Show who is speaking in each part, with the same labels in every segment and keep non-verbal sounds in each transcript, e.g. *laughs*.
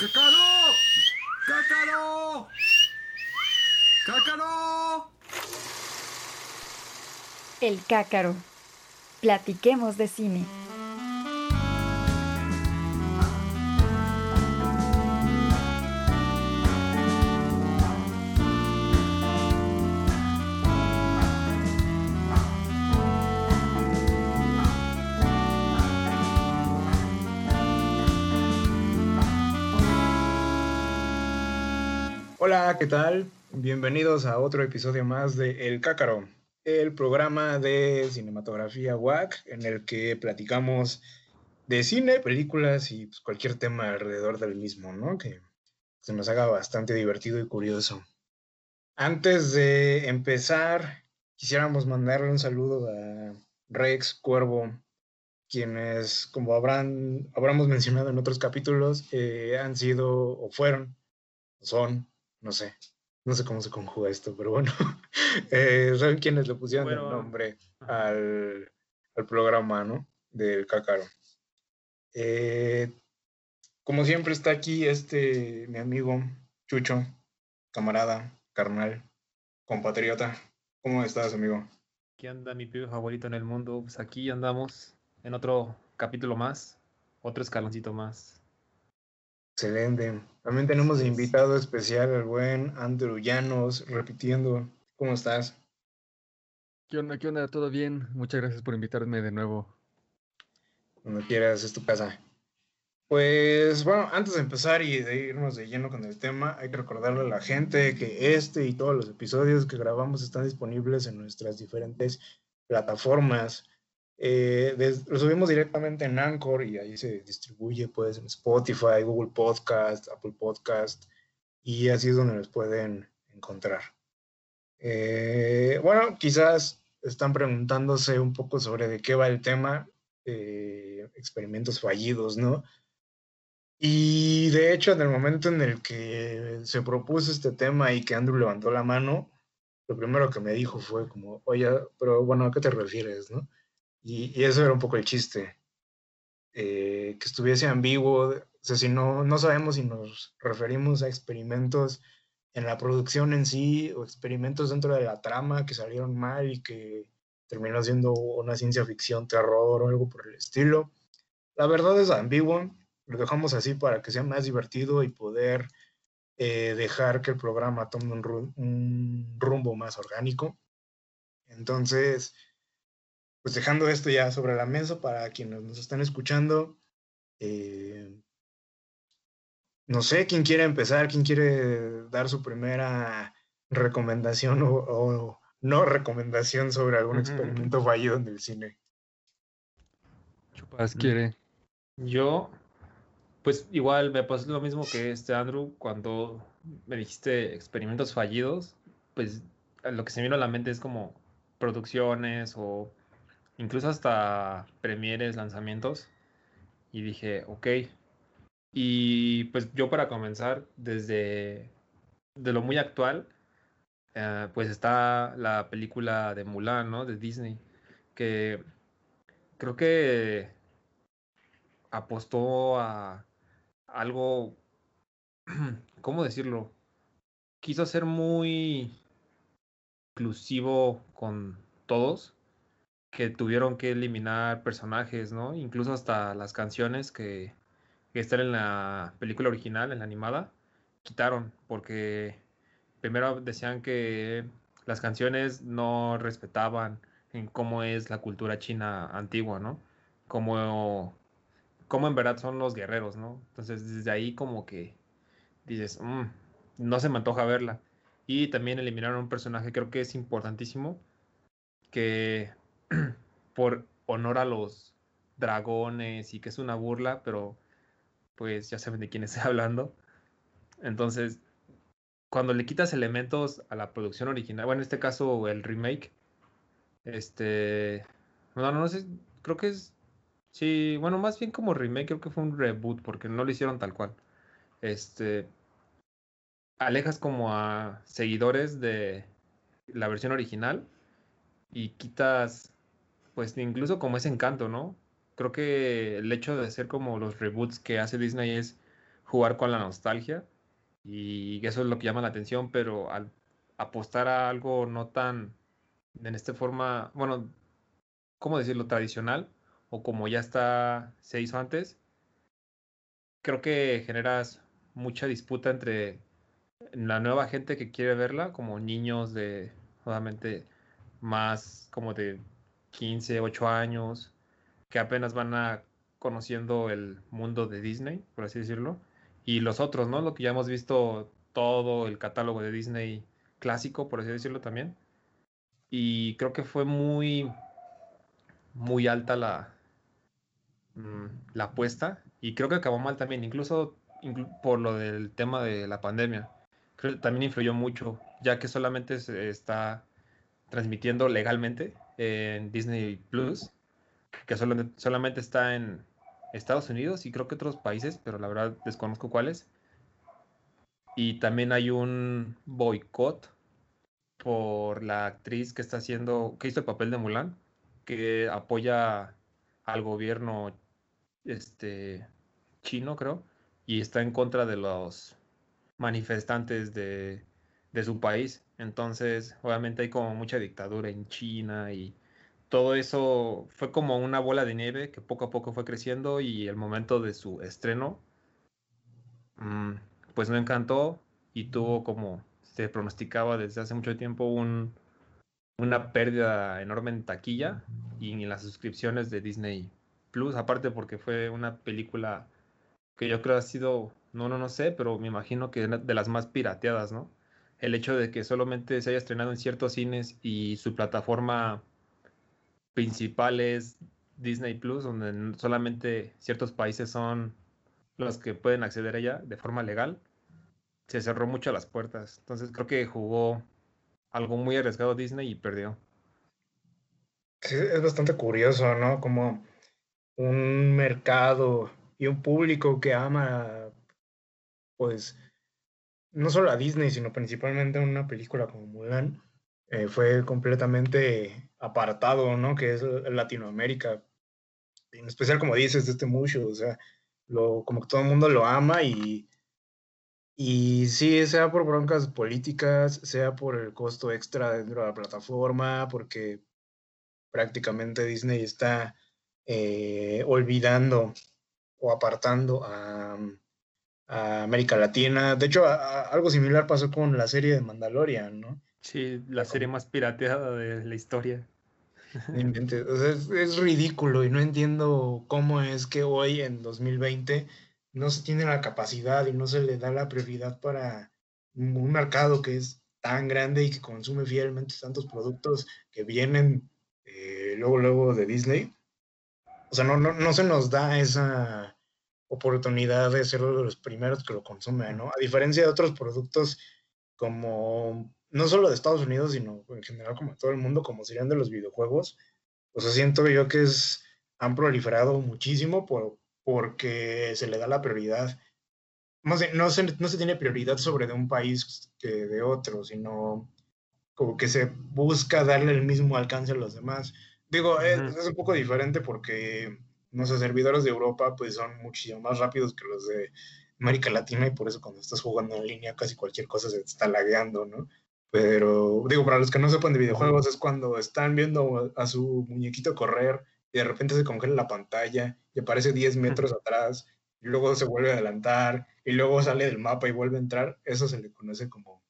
Speaker 1: ¡Cácaro! ¡Cácaro! ¡Cácaro!
Speaker 2: El cácaro. Platiquemos de cine.
Speaker 3: Hola, ¿qué tal? Bienvenidos a otro episodio más de El Cácaro, el programa de cinematografía WAC en el que platicamos de cine, películas y pues, cualquier tema alrededor del mismo, ¿no? Que se nos haga bastante divertido y curioso. Antes de empezar, quisiéramos mandarle un saludo a Rex Cuervo, quienes, como habrán, habramos mencionado en otros capítulos, eh, han sido o fueron, son, no sé, no sé cómo se conjuga esto, pero bueno, *laughs* eh, son quienes le pusieron el nombre al, al programa, ¿no? Del Cácaro. Eh, como siempre está aquí este, mi amigo Chucho, camarada, carnal, compatriota. ¿Cómo estás, amigo?
Speaker 4: Aquí anda mi pibe favorito en el mundo. Pues aquí andamos en otro capítulo más, otro escaloncito más.
Speaker 3: Excelente. También tenemos de invitado especial al buen Andrew Llanos, repitiendo. ¿Cómo estás?
Speaker 5: ¿Qué onda? ¿Qué onda? ¿Todo bien? Muchas gracias por invitarme de nuevo.
Speaker 3: Cuando quieras, es tu casa. Pues bueno, antes de empezar y de irnos de lleno con el tema, hay que recordarle a la gente que este y todos los episodios que grabamos están disponibles en nuestras diferentes plataformas. Eh, lo subimos directamente en Anchor y ahí se distribuye pues en Spotify, Google Podcast, Apple Podcast y así es donde los pueden encontrar. Eh, bueno, quizás están preguntándose un poco sobre de qué va el tema, eh, experimentos fallidos, ¿no? Y de hecho, en el momento en el que se propuso este tema y que Andrew levantó la mano, lo primero que me dijo fue como, oye, pero bueno, ¿a qué te refieres, no? Y, eso era un poco el chiste, eh, que estuviese ambiguo, o sea, si no, no sabemos si nos referimos a experimentos en la producción en sí o experimentos dentro de la trama que salieron mal y que terminó siendo una ciencia ficción, terror o algo por el estilo. La verdad es ambiguo, lo dejamos así para que sea más divertido y poder eh, dejar que el programa tome un rumbo más orgánico. Entonces, pues dejando esto ya sobre la mesa para quienes nos están escuchando, eh, no sé quién quiere empezar, quién quiere dar su primera recomendación o, o no recomendación sobre algún experimento fallido en el cine.
Speaker 5: Chupas
Speaker 4: Mm.
Speaker 5: quiere.
Speaker 4: Yo, pues igual me pasó lo mismo que este Andrew cuando me dijiste experimentos fallidos, pues lo que se me vino a la mente es como producciones o incluso hasta premieres, lanzamientos. Y dije, ok. Y pues yo para comenzar, desde de lo muy actual, eh, pues está la película de Mulan, ¿no? De Disney, que creo que apostó a algo, *clears throat* ¿cómo decirlo? Quiso ser muy inclusivo con todos, que tuvieron que eliminar personajes, ¿no? Incluso hasta las canciones que, que están en la película original, en la animada, quitaron, porque primero decían que las canciones no respetaban en cómo es la cultura china antigua, ¿no? Como, cómo en verdad son los guerreros, ¿no? Entonces desde ahí como que dices, "Mm, no se me antoja verla. Y también eliminaron un personaje, creo que es importantísimo, que *clears throat* por honor a los dragones y que es una burla, pero pues ya saben de quién estoy *laughs* hablando. Entonces, cuando le quitas elementos a la producción original, bueno, en este caso el remake, este, no, no sé, creo que es, sí, bueno, más bien como remake, creo que fue un reboot, porque no lo hicieron tal cual. Este, alejas como a seguidores de la versión original y quitas, pues incluso como ese encanto, ¿no? Creo que el hecho de hacer como los reboots que hace Disney es jugar con la nostalgia y eso es lo que llama la atención, pero al apostar a algo no tan en esta forma, bueno, ¿cómo decirlo? Tradicional o como ya está, se hizo antes, creo que generas mucha disputa entre la nueva gente que quiere verla, como niños de, obviamente, más como de 15, 8 años, que apenas van a conociendo el mundo de Disney, por así decirlo, y los otros, ¿no? Lo que ya hemos visto todo el catálogo de Disney clásico, por así decirlo también. Y creo que fue muy, muy alta la, mm, la apuesta y creo que acabó mal también, incluso por lo del tema de la pandemia. Creo que también influyó mucho, ya que solamente se está transmitiendo legalmente en Disney Plus, que solamente está en Estados Unidos y creo que otros países, pero la verdad desconozco cuáles. Y también hay un boicot por la actriz que está haciendo, que hizo el papel de Mulan, que apoya al gobierno este, chino, creo, y está en contra de los manifestantes de, de su país. Entonces, obviamente hay como mucha dictadura en China y todo eso fue como una bola de nieve que poco a poco fue creciendo y el momento de su estreno, mm, pues no encantó y tuvo como se pronosticaba desde hace mucho tiempo un, una pérdida enorme en taquilla y en las suscripciones de Disney Plus, aparte porque fue una película que yo creo ha sido, no, no, no sé, pero me imagino que de las más pirateadas, ¿no? El hecho de que solamente se haya estrenado en ciertos cines y su plataforma principal es Disney Plus, donde solamente ciertos países son los que pueden acceder a ella de forma legal, se cerró mucho las puertas. Entonces creo que jugó algo muy arriesgado Disney y perdió.
Speaker 3: es bastante curioso, ¿no? Como un mercado y un público que ama, pues, no solo a Disney, sino principalmente una película como Mulan, eh, fue completamente apartado, ¿no? Que es Latinoamérica. En especial, como dices, de este mucho, o sea, lo, como que todo el mundo lo ama y, y sí, sea por broncas políticas, sea por el costo extra dentro de la plataforma, porque prácticamente Disney está eh, olvidando o apartando a, América Latina. De hecho, algo similar pasó con la serie de Mandalorian, ¿no?
Speaker 4: Sí, la serie más pirateada de la historia. *laughs*
Speaker 3: es, ridículo y no entiendo cómo es que hoy en 2020 no se tiene la capacidad y no se le da la prioridad para un mercado que es tan grande y que consume fielmente tantos productos que vienen eh, luego, luego de Disney. O sea, no, no, no se nos da esa oportunidad de ser uno de los primeros que lo consumen, ¿no? A diferencia de otros productos como no solo de Estados Unidos, sino en general como todo el mundo, como serían de los videojuegos, o sea, siento yo que es, han proliferado muchísimo por, porque se le da la prioridad. No se, no, se, no se tiene prioridad sobre de un país que de otro, sino como que se busca darle el mismo alcance a los demás. Digo, es, es, un poco diferente porque nuestros servidores de Europa pues son muchísimo más rápidos que los de América Latina y por eso cuando estás jugando en línea casi cualquier cosa se te está lagueando, ¿no? Pero digo, para los que no sepan de videojuegos, es cuando están viendo a su muñequito correr y de repente se congela la pantalla y aparece 10 metros atrás y luego se vuelve a adelantar y luego sale del mapa y vuelve a entrar. Eso se le conoce como,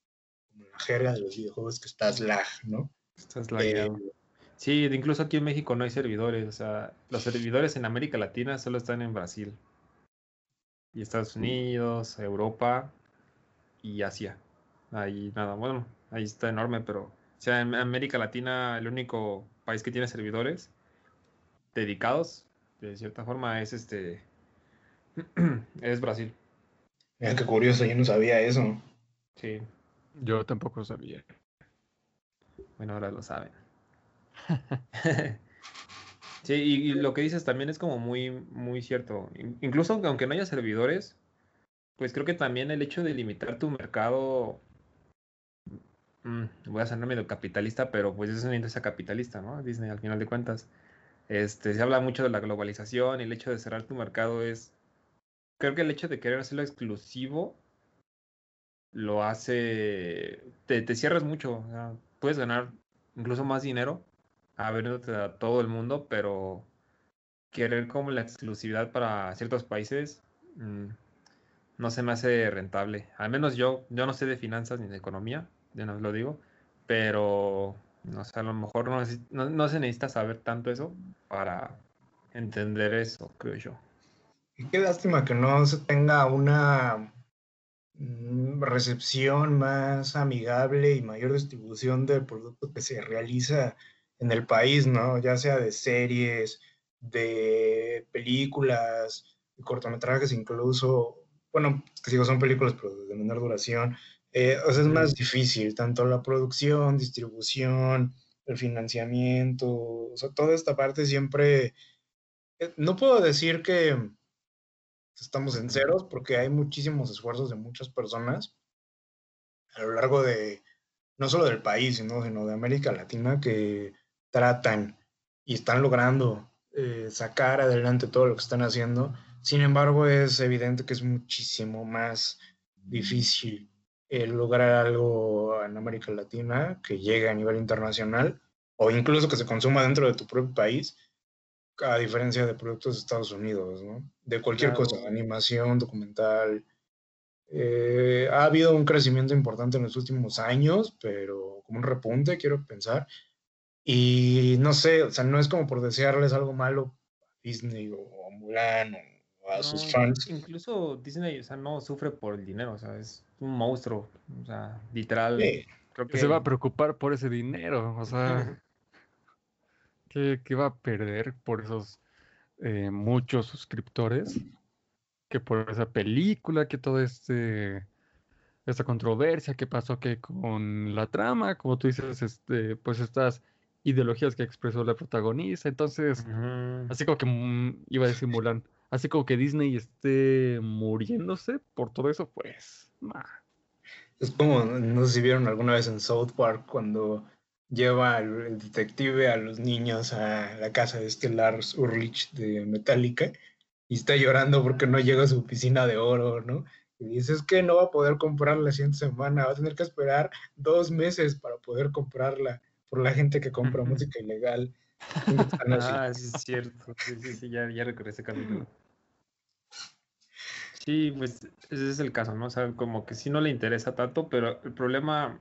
Speaker 3: la jerga de los videojuegos que estás lag, ¿no?
Speaker 4: Estás lagueado. Eh, sí, incluso aquí en México no hay servidores. O sea, los servidores en América Latina solo están en Brasil. Y Estados Unidos, Europa y Asia. Ahí nada, bueno, ahí está enorme, pero o sea, en América Latina el único país que tiene servidores dedicados, de cierta forma, es este *clears throat* es Brasil.
Speaker 3: Mira qué curioso, yo no sabía eso.
Speaker 4: Sí.
Speaker 5: Yo tampoco sabía.
Speaker 4: Bueno, ahora lo saben. *laughs* sí, y, lo que dices también es como muy, muy cierto. Incluso aunque no haya servidores, pues creo que también el hecho de limitar tu mercado Mm, voy a ser medio capitalista, pero pues es una industria capitalista, ¿no? Disney al final de cuentas. Este, se habla mucho de la globalización y el hecho de cerrar tu mercado es creo que el hecho de querer hacerlo exclusivo lo hace, te, cierras mucho, puedes ganar incluso más dinero abriéndote a todo el mundo, pero querer como la exclusividad para ciertos países mm, no se me hace rentable. Al menos yo, yo no sé de finanzas ni de economía, ya no lo digo, pero no sé, a lo mejor no, no, no se necesita saber tanto eso para entender eso, creo yo.
Speaker 3: Qué lástima que no se tenga una mm, recepción más amigable y mayor distribución del producto que se realiza en el país, ¿no? Ya sea de series, de películas, de cortometrajes incluso, bueno, que digo, son películas pero de menor duración. Eh, o sea, es más difícil, tanto la producción, distribución, el financiamiento, o sea, toda esta parte siempre, eh, no puedo decir que estamos en ceros porque hay muchísimos esfuerzos de muchas personas a lo largo de, no solo del país, sino, sino de América Latina que tratan y están logrando eh, sacar adelante todo lo que están haciendo. Sin embargo, es evidente que es muchísimo más difícil lograr algo en América Latina que llegue a nivel internacional o incluso que se consuma dentro de tu propio país, a diferencia de productos de Estados Unidos, ¿no? De cualquier cosa, animación, documental. Eh, ha habido un crecimiento importante en los últimos años, pero como un repunte, quiero pensar. Y no sé, o sea, no es como por desearles algo malo a Disney o a Mulan o a sus fans.
Speaker 4: Incluso Disney, o sea, no sufre por el dinero, o sea, es un monstruo, o sea, literal.
Speaker 5: Creo que se va a preocupar por ese dinero, o sea, *laughs* ¿qué, va a perder por esos eh, muchos suscriptores? Que por esa película, que todo este esta controversia que pasó que con la trama, como tú dices, este, pues estás ideologías que expresó la protagonista. Entonces, así como que mm, iba a decir Mulan, así como que Disney esté muriéndose por todo eso, pues.
Speaker 3: Es como, no sé si vieron alguna vez en South Park cuando lleva el, detective a los niños a la casa de este Lars Ulrich de Metallica y está llorando porque no llega a su piscina de oro, ¿no? Y dice, es que no va a poder comprarla la siguiente semana, va a tener que esperar dos meses para poder comprarla por la gente que compra música ilegal. *laughs*
Speaker 4: ah, sí, es cierto. Sí, sí, sí, ya, ya ese capítulo. Sí, pues ese es el caso, ¿no? O sea, como que sí no le interesa tanto, pero el problema,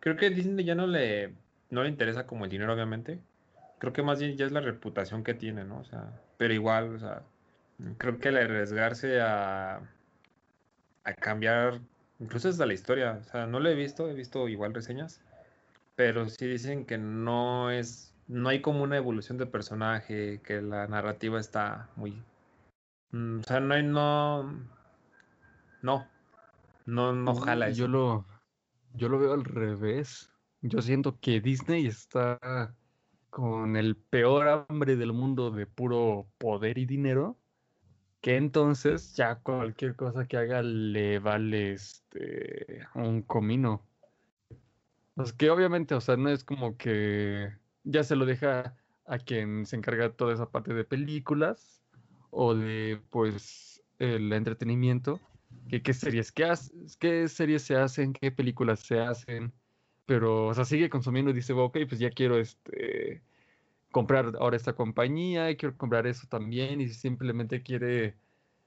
Speaker 4: creo que Disney ya no le, no le interesa como el dinero, obviamente. Creo que más bien ya es la reputación que tiene, ¿no? O sea, pero igual, o sea, creo que el arriesgarse a, a cambiar, incluso desde la historia, o sea, no lo he visto, he visto igual reseñas, pero sí dicen que no es, no hay como una evolución de personaje, que la narrativa está muy, mm, o sea, no hay, no, no, no, no jala.
Speaker 5: Yo lo, yo lo veo al revés. Yo siento que Disney está con el peor hambre del mundo de puro poder y dinero, que entonces ya cualquier cosa que haga le vale este un comino. Pues que obviamente, o sea, no es como que ya se lo deja a quien se encarga toda esa parte de películas o de, pues, el entretenimiento. Que, qué series, qué, series se hacen, qué películas se hacen. Pero, o sea, sigue consumiendo y dice, ok, pues ya quiero este comprar ahora esta compañía, quiero comprar eso también, y simplemente quiere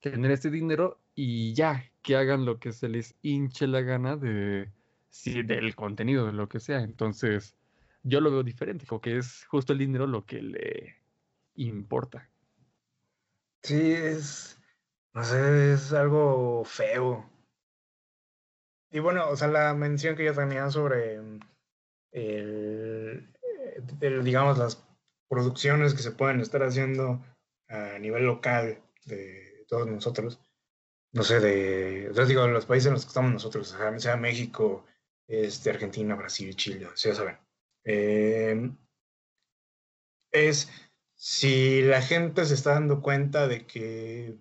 Speaker 5: tener este dinero y ya, que hagan lo que se les hinche la gana de, sí, del contenido, de lo que sea. Entonces, yo lo veo diferente, como que es justo el dinero lo que le importa.
Speaker 3: Sí, es, no sé, es algo feo. Y bueno, o sea, la mención que yo tenía sobre el, digamos, las producciones que se pueden estar haciendo a nivel local de todos nosotros, no sé, de, o sea, digo, los países en los que estamos nosotros, sea México, este, Argentina, Brasil, Chile, ya saben. Eh, es si la gente se está dando cuenta de que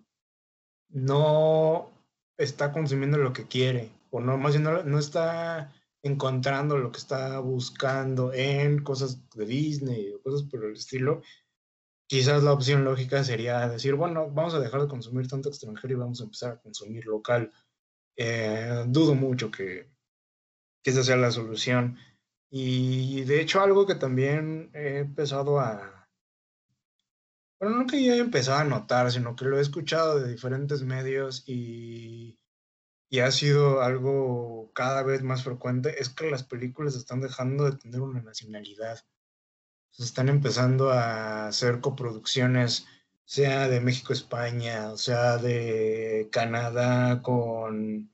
Speaker 3: no está consumiendo lo que quiere, o no, más bien no, está encontrando lo que está buscando en cosas de Disney o cosas por el estilo, quizás la opción lógica sería decir, bueno, vamos a dejar de consumir tanto extranjero y vamos a empezar a consumir local. Eh, dudo mucho que, que esa sea la solución. Y de hecho algo que también he empezado a... Bueno, no que yo haya empezado a notar, sino que lo he escuchado de diferentes medios y, y ha sido algo cada vez más frecuente, es que las películas están dejando de tener una nacionalidad. Se están empezando a hacer coproducciones, sea de México, España, o sea de Canadá con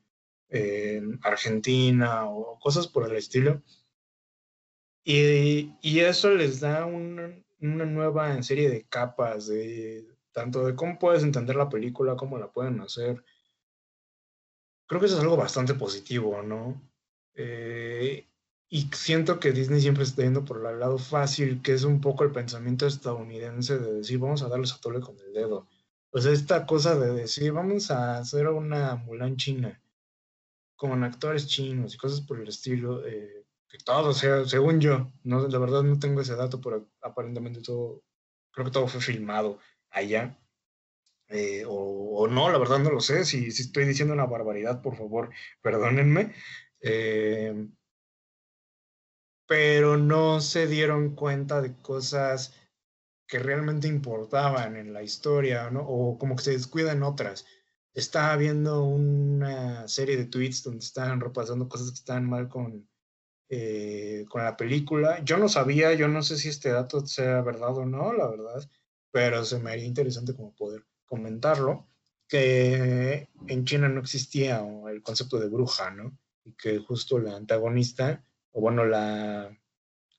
Speaker 3: eh, Argentina o cosas por el estilo. Y, y eso les da una, una nueva serie de capas, de tanto de cómo puedes entender la película, cómo la pueden hacer. Creo que eso es algo bastante positivo, ¿no? Eh, y siento que Disney siempre está yendo por el lado fácil, que es un poco el pensamiento estadounidense de decir, vamos a darles a tole con el dedo. Pues esta cosa de decir, vamos a hacer una Mulan china con actores chinos y cosas por el estilo, eh, que todo, sea, según yo, no, la verdad no tengo ese dato, pero aparentemente todo, creo que todo fue filmado allá. Eh, o, o, no, la verdad no lo sé. Si, si, estoy diciendo una barbaridad, por favor, *laughs* perdónenme. Eh, pero no se dieron cuenta de cosas que realmente importaban en la historia, ¿no? O como que se descuidan otras. Estaba viendo una serie de tweets donde estaban repasando cosas que estaban mal con, eh, con la película. Yo no sabía, yo no sé si este dato sea verdad o no, la verdad, pero se me haría interesante como poder comentarlo, que en China no existía el concepto de bruja, ¿no? Y que justo la antagonista o bueno, la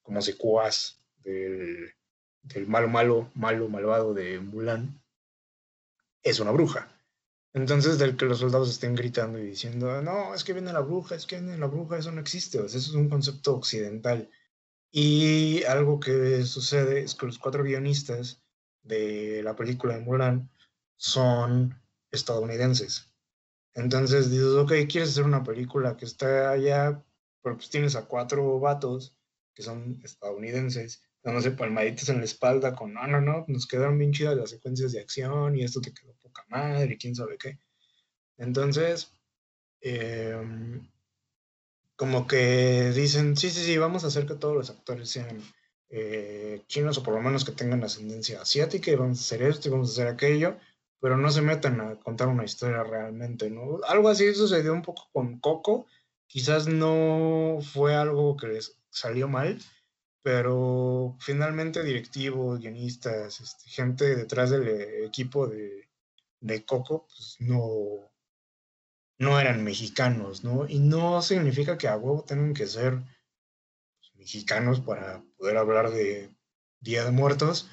Speaker 3: como secuaz del, del malo, malo, malo, malvado de Mulan, es una bruja. Entonces, del que los soldados estén gritando y diciendo, no, es que viene la bruja, es que viene la bruja, eso no existe, eso es un concepto occidental. Y algo que sucede es que los cuatro guionistas de la película de Mulan son estadounidenses. Entonces dices, ok, quieres hacer una película que está allá, pero pues tienes a cuatro vatos que son estadounidenses, dándose palmaditas en la espalda con, no, no, no, nos quedaron bien chidas las secuencias de acción y esto te quedó poca madre, quién sabe qué. Entonces, eh, como que dicen, sí, sí, sí, vamos a hacer que todos los actores sean eh, chinos o por lo menos que tengan ascendencia asiática y vamos a hacer esto y vamos a hacer aquello, pero no se metan a contar una historia realmente, ¿no? Algo así sucedió un poco con Coco, quizás no fue algo que les salió mal, pero finalmente directivos, guionistas, este, gente detrás del equipo de, de Coco, pues no, no eran mexicanos, ¿no? Y no significa que a huevo tengan que ser mexicanos para poder hablar de Día de Muertos,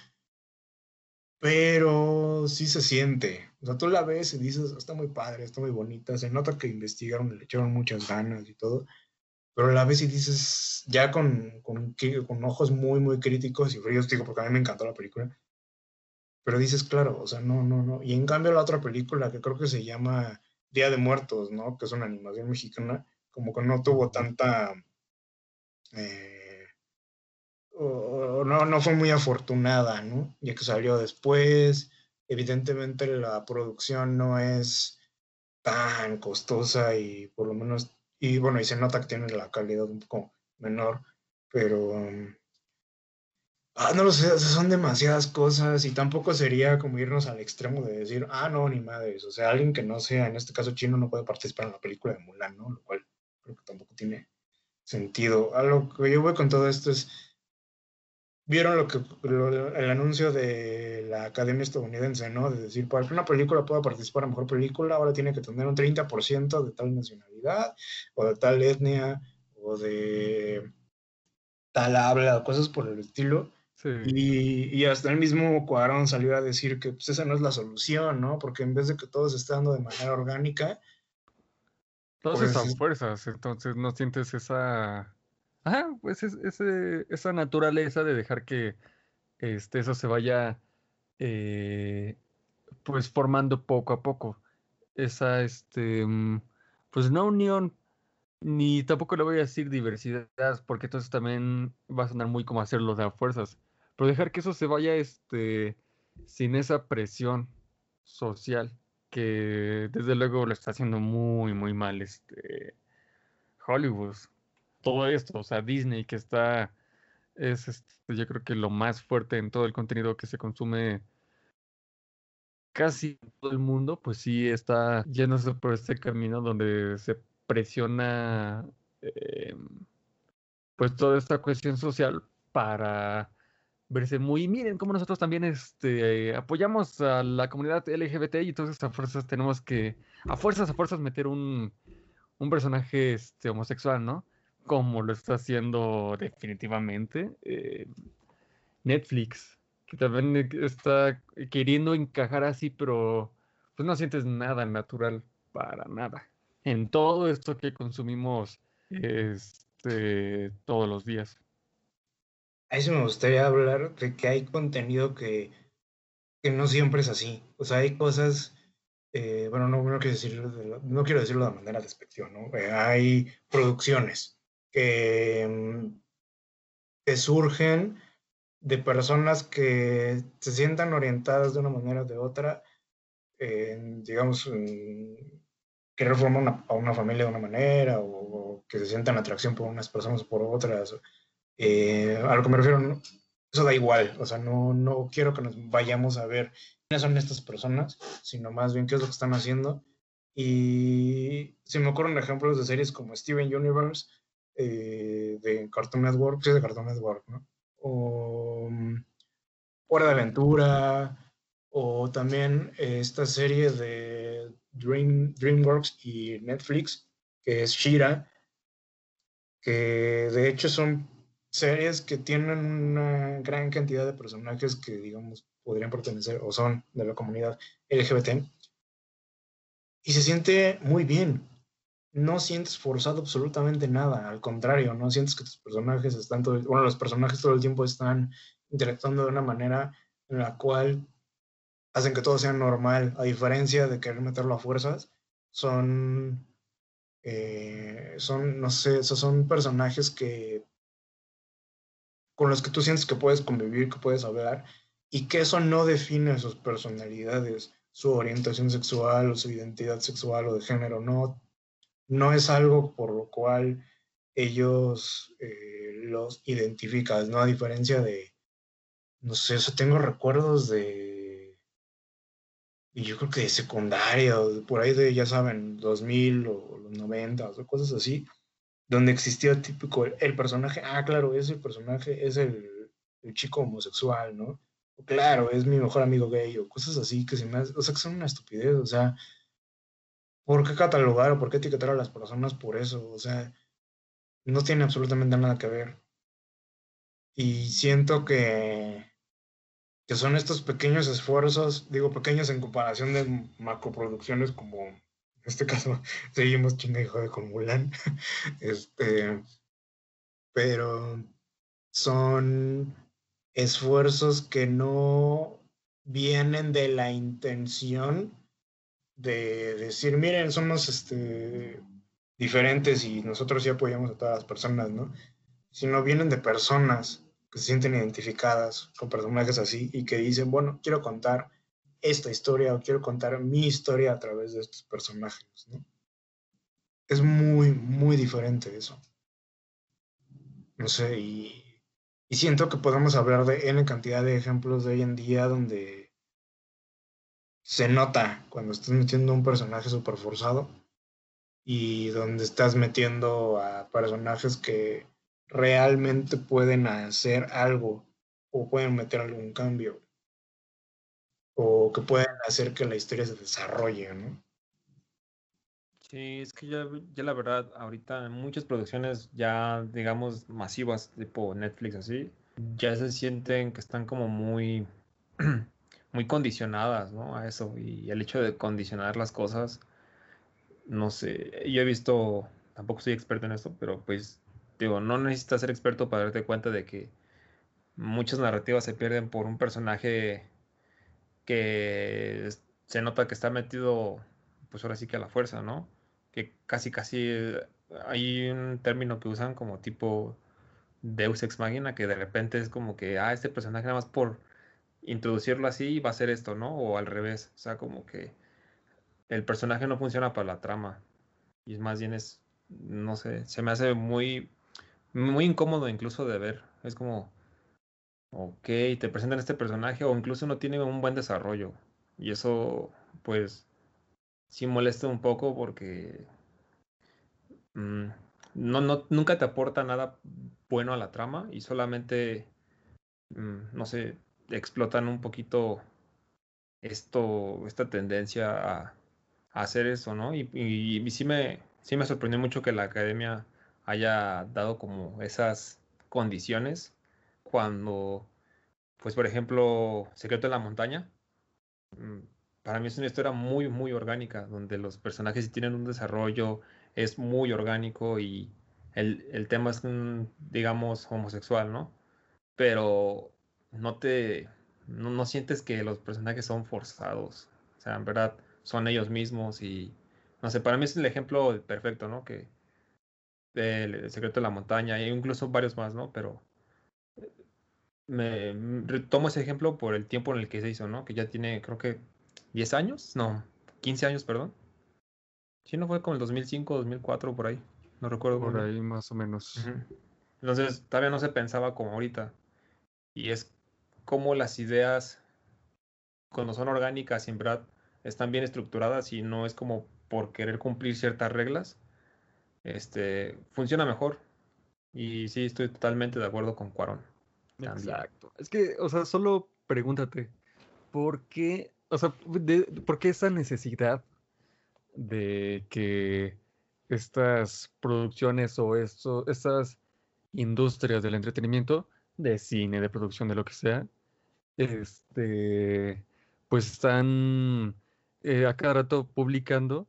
Speaker 3: pero sí se siente. O sea, tú la ves y dices, está muy padre, está muy bonita, se nota que investigaron, le echaron muchas ganas y todo, pero la ves y dices, ya con, con, con ojos muy, muy críticos y fríos, digo, porque a mí me encantó la película, pero dices, claro, o sea, no, no, no. Y en cambio la otra película que creo que se llama Día de Muertos, ¿no? Que es una animación mexicana, como que no tuvo tanta... Eh, o, no, no fue muy afortunada, ¿no? Ya que salió después, evidentemente la producción no es tan costosa y por lo menos, y bueno, y se nota que tiene la calidad un poco menor, pero ah, no lo sé, son demasiadas cosas y tampoco sería como irnos al extremo de decir, ah, no, ni madres, o sea, alguien que no sea, en este caso chino, no puede participar en la película de Mulan, ¿no? Lo cual creo que tampoco tiene sentido. A lo que yo voy con todo esto es, vieron lo que lo, el anuncio de la Academia Estadounidense, ¿no? De decir, para que una película pueda participar en mejor película, ahora tiene que tener un 30% de tal nacionalidad, o de tal etnia, o de tal habla, cosas por el estilo. Sí. Y, y, hasta el mismo Cuarón salió a decir que pues, esa no es la solución, ¿no? Porque en vez de que todo se esté dando de manera orgánica.
Speaker 5: Todas pues, esas fuerzas, entonces no sientes esa Ajá, pues es, esa naturaleza de dejar que este, eso se vaya eh, pues formando poco a poco. Esa, este, mm, pues no unión, ni tampoco le voy a decir diversidad, porque entonces también va a sonar muy como hacerlo de fuerzas. Pero dejar que eso se vaya, este, sin esa presión social que desde luego lo está haciendo muy, muy mal este Hollywood. Todo esto, o sea, Disney que está, es este, yo creo que lo más fuerte en todo el contenido que se consume casi todo el mundo, pues sí está yéndose por este camino donde se presiona eh, pues toda esta cuestión social para verse muy, miren cómo nosotros también este, apoyamos a la comunidad LGBT y entonces a fuerzas tenemos que, a fuerzas, a fuerzas meter un, un personaje este, homosexual, ¿no? Como lo está haciendo definitivamente eh, Netflix, que también está queriendo encajar así, pero pues no sientes nada natural para nada. En todo esto que consumimos este, todos los días.
Speaker 3: A eso me gustaría hablar de que hay contenido que, no siempre es así. O sea, hay cosas, eh, bueno, no, quiero decirlo de, no quiero decirlo de manera despectiva, ¿no? Eh, hay producciones que, mm, que surgen de personas que se sientan orientadas de una manera o de otra, digamos, querer formar a una familia de una manera o, o, que se sientan atracción por unas personas o por otras. Eh, a lo que me refiero, eso da igual, o sea, no, no quiero que nos vayamos a ver quiénes son estas personas, sino más bien qué es lo que están haciendo. Y se me ocurren ejemplos de series como Steven Universe, eh, de Cartoon Network, sí, de Cartoon Network, ¿no? O um, Hora de Aventura, o también esta serie de Dream, DreamWorks y Netflix, que es Shira, que de hecho son series que tienen una gran cantidad de personajes que, digamos, podrían pertenecer o son de la comunidad LGBT. Y se siente muy bien. No sientes forzado absolutamente nada. Al contrario, no sientes que tus personajes están todo bueno, los personajes todo el tiempo están interactuando de una manera en la cual hacen que todo sea normal, a diferencia de querer meterlo a fuerzas. Son, eh, son, no sé, son personajes que con los que tú sientes que puedes convivir, que puedes hablar, y que eso no define sus personalidades, su orientación sexual o su identidad sexual o de género, no, no es algo por lo cual ellos eh, los identifican, ¿no? A diferencia de, no sé, tengo recuerdos de, yo creo que de secundaria, o por ahí de, ya saben, 2000 o los 90 o cosas así, donde existía típico el, personaje, ah, claro, ese personaje es el, el, chico homosexual, ¿no? Claro, es mi mejor amigo gay, o cosas así que se me o sea, que son una estupidez, o sea, ¿por qué catalogar o por qué etiquetar a las personas por eso? O sea, no tiene absolutamente nada que ver. Y siento que, que son estos pequeños esfuerzos, digo pequeños en comparación de macroproducciones como en este *laughs* caso seguimos chinga de con Mulan. *laughs* Este, pero son esfuerzos que no vienen de la intención de decir, miren, somos este, diferentes y nosotros sí apoyamos a todas las personas, ¿no? Sino vienen de personas que se sienten identificadas con personajes así y que dicen, bueno, quiero contar esta historia o quiero contar mi historia a través de estos personajes. ¿no? Es muy, muy diferente eso. No sé, y, y, siento que podemos hablar de N cantidad de ejemplos de hoy en día donde se nota cuando estás metiendo un personaje súper forzado y donde estás metiendo a personajes que realmente pueden hacer algo o pueden meter algún cambio o que pueden hacer que la historia se desarrolle, ¿no?
Speaker 4: Sí, es que ya, ya la verdad, ahorita en muchas producciones ya, digamos, masivas, tipo Netflix así, ya se sienten que están como muy, *clears throat* muy condicionadas, ¿no? A eso. Y el hecho de condicionar las cosas, no sé, yo he visto, tampoco soy experto en esto, pero pues, digo, no necesitas ser experto para darte cuenta de que muchas narrativas se pierden por un personaje que se nota que está metido, pues ahora sí que a la fuerza, ¿no? Que casi, casi hay un término que usan como tipo Deus Ex Machina, que de repente es como que, ah, este personaje nada más por introducirlo así va a ser esto, ¿no? O al revés, o sea, como que el personaje no funciona para la trama. Y es más bien es, no sé, se me hace muy, muy incómodo incluso de ver, es como, ok, te presentan este personaje o incluso no tiene un buen desarrollo. Y eso pues sí molesta un poco porque mm, no, no, nunca te aporta nada bueno a la trama y solamente, mm, no sé, explotan un poquito esto, esta tendencia a, hacer eso, ¿no? Y, sí, me, sí me sorprendió mucho que la academia haya dado como esas condiciones cuando, pues por ejemplo, Secreto de la Montaña, mm, para mí es una historia muy, muy orgánica, donde los personajes tienen un desarrollo, es muy orgánico y el, el tema es, digamos, homosexual, ¿no? Pero no te, no, no, sientes que los personajes son forzados, o sea, en verdad son ellos mismos y, no sé, para mí es el ejemplo perfecto, ¿no? Que el secreto de la montaña, e incluso varios más, ¿no? Pero me tomo ese ejemplo por el tiempo en el que se hizo, ¿no? Que ya tiene, creo que 10 años, no, 15 años, perdón. Sí, no fue como el 2005, 2004, por ahí. No recuerdo.
Speaker 5: Por ahí más o menos.
Speaker 4: Entonces, todavía no se pensaba como ahorita. Y es como las ideas, cuando son orgánicas en verdad están bien estructuradas y no es como por querer cumplir ciertas reglas, este, funciona mejor. Y sí, estoy totalmente de acuerdo con Cuarón.
Speaker 5: Exacto. Es que, o sea, solo pregúntate, ¿por qué, o sea, por qué esa necesidad de que estas producciones o estas industrias del entretenimiento, de cine, de producción, de lo que sea, este, pues están eh, a cada rato publicando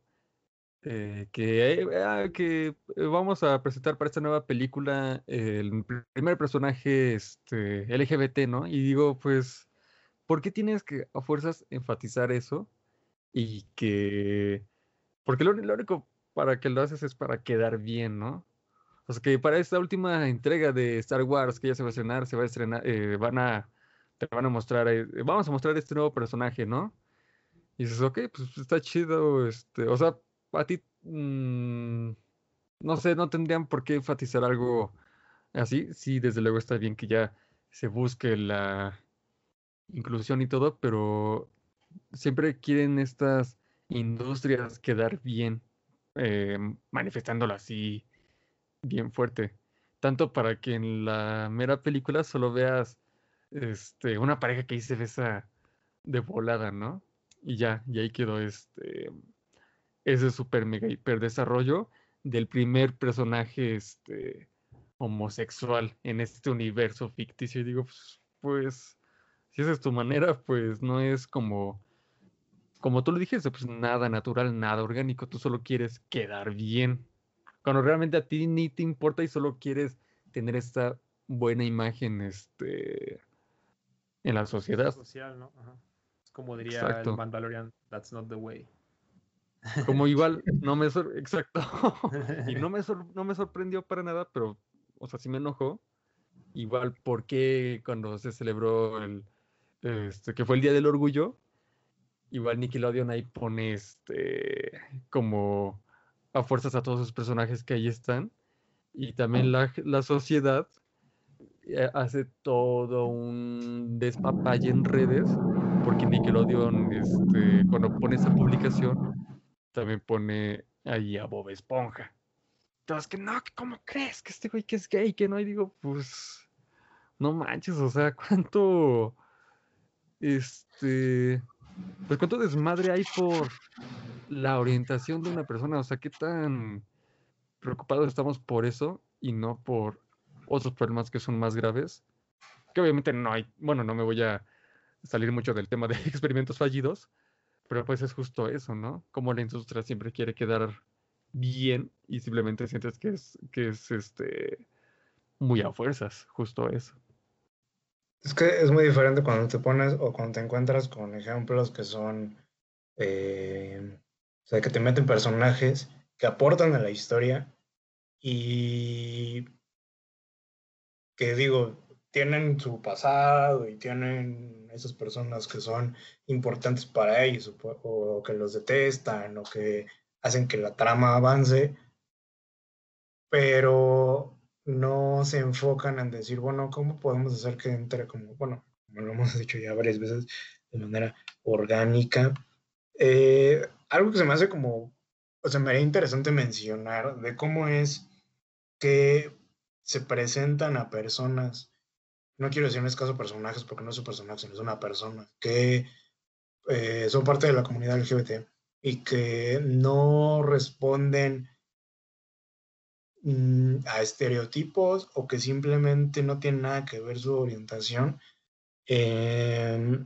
Speaker 5: eh, que, eh, ah, que vamos a presentar para esta nueva película el primer personaje este, LGBT, ¿no? Y digo, pues, ¿por qué tienes que a fuerzas enfatizar eso? Y que, porque lo, lo único para que lo haces es para quedar bien, ¿no? O sea que para esta última entrega de Star Wars que ya se va a estrenar, se va a estrenar, van a, te van a mostrar, eh, vamos a mostrar este nuevo personaje, ¿no? Y dices, ok, pues está chido, este, o sea, a ti, mm, no sé, no tendrían por qué enfatizar algo así. Sí, desde luego está bien que ya se busque la inclusión y todo, pero siempre quieren estas industrias quedar bien eh, manifestándolo así bien fuerte. Tanto para que en la mera película solo veas este, una pareja que se besa de volada, ¿no? Y ya, y ahí quedó este, ese super mega hiper desarrollo del primer personaje este, homosexual en este universo ficticio. Y digo, pues, pues, si esa es tu manera, pues no es como como tú lo dijiste, pues nada natural, nada orgánico, tú solo quieres quedar bien. Cuando realmente a ti ni te importa y solo quieres tener esta buena imagen este, en la sociedad.
Speaker 4: Social, ¿no? Como diría el Mandalorian, that's not the way. *laughs*
Speaker 5: Como igual, *laughs* no me exacto. *laughs* y no me, no me sorprendió para nada, pero, o sea, sí me enojó. Igual, porque cuando se celebró el, este, que fue el Día del Orgullo, igual Nickelodeon ahí pone este como a fuerzas a todos los personajes que ahí están. Y también la, la sociedad hace todo un despapalle en redes, porque Nickelodeon, este, cuando pone esa publicación, también pone ahí a Bob Esponja. Entonces, que no, ¿cómo crees que este güey que es gay? Que no, y digo, pues, no manches, o sea, *laughs* ¿cuánto, este, pues cuánto desmadre hay por la orientación de una persona, o sea, qué tan preocupados estamos por eso y no por otros problemas que son más graves, que obviamente no hay, bueno, no me voy a salir mucho del tema de *laughs* experimentos fallidos, pero pues es justo eso, ¿no? Como la industria siempre quiere quedar bien y simplemente sientes que es, que es este muy a fuerzas, justo eso.
Speaker 3: Es que es muy diferente cuando te pones o cuando te encuentras con ejemplos que son, eh, o sea, que te meten personajes que aportan a la historia y que digo, tienen su pasado y tienen esas personas que son importantes para ellos o, o que los detestan o que hacen que la trama avance, pero no se enfocan en decir, bueno, ¿cómo podemos hacer que entre como, bueno, como lo hemos dicho ya varias veces, de manera orgánica? Eh, algo que se me hace como, o sea, me haría interesante mencionar de cómo es que se presentan a personas, no quiero decir en este caso personajes porque no es un personaje, sino es una persona, que eh, son parte de la comunidad LGBT y que no responden mm, a estereotipos o que simplemente no tienen nada que ver su orientación. Em,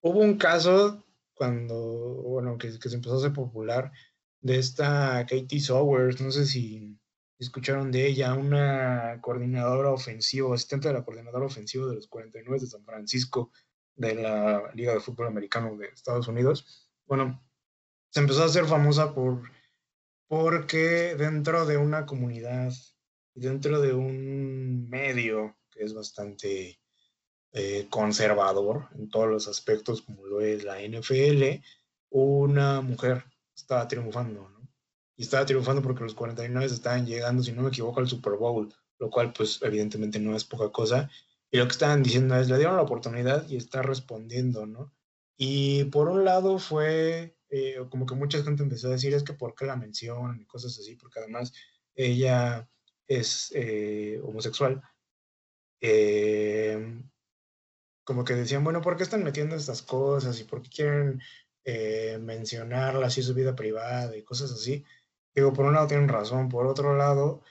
Speaker 3: hubo un caso cuando, bueno, que, que, se empezó a hacer popular de esta Katie Sowers, no sé si escucharon de ella, una coordinadora ofensiva, asistente de la coordinadora ofensiva de los 49 de San Francisco de la Liga de Fútbol Americano de Estados Unidos. Bueno, se empezó a hacer famosa por porque dentro de una comunidad dentro de un medio que es bastante eh, conservador en todos los aspectos, como lo es la NFL, una mujer estaba triunfando, ¿no? Y estaba triunfando porque los 49 estaban llegando, si no me equivoco, al Super Bowl, lo cual pues evidentemente no es poca cosa. Y lo que estaban diciendo es, le dieron la oportunidad y está respondiendo, ¿no? Y por un lado fue eh, como que mucha gente empezó a decir, es que por qué la mencionan y cosas así, porque además ella es eh, homosexual. Eh, como que decían, bueno, ¿por qué están metiendo estas cosas y por qué quieren eh, mencionarla así su vida privada y cosas así? Digo, por un lado tienen razón, por otro lado,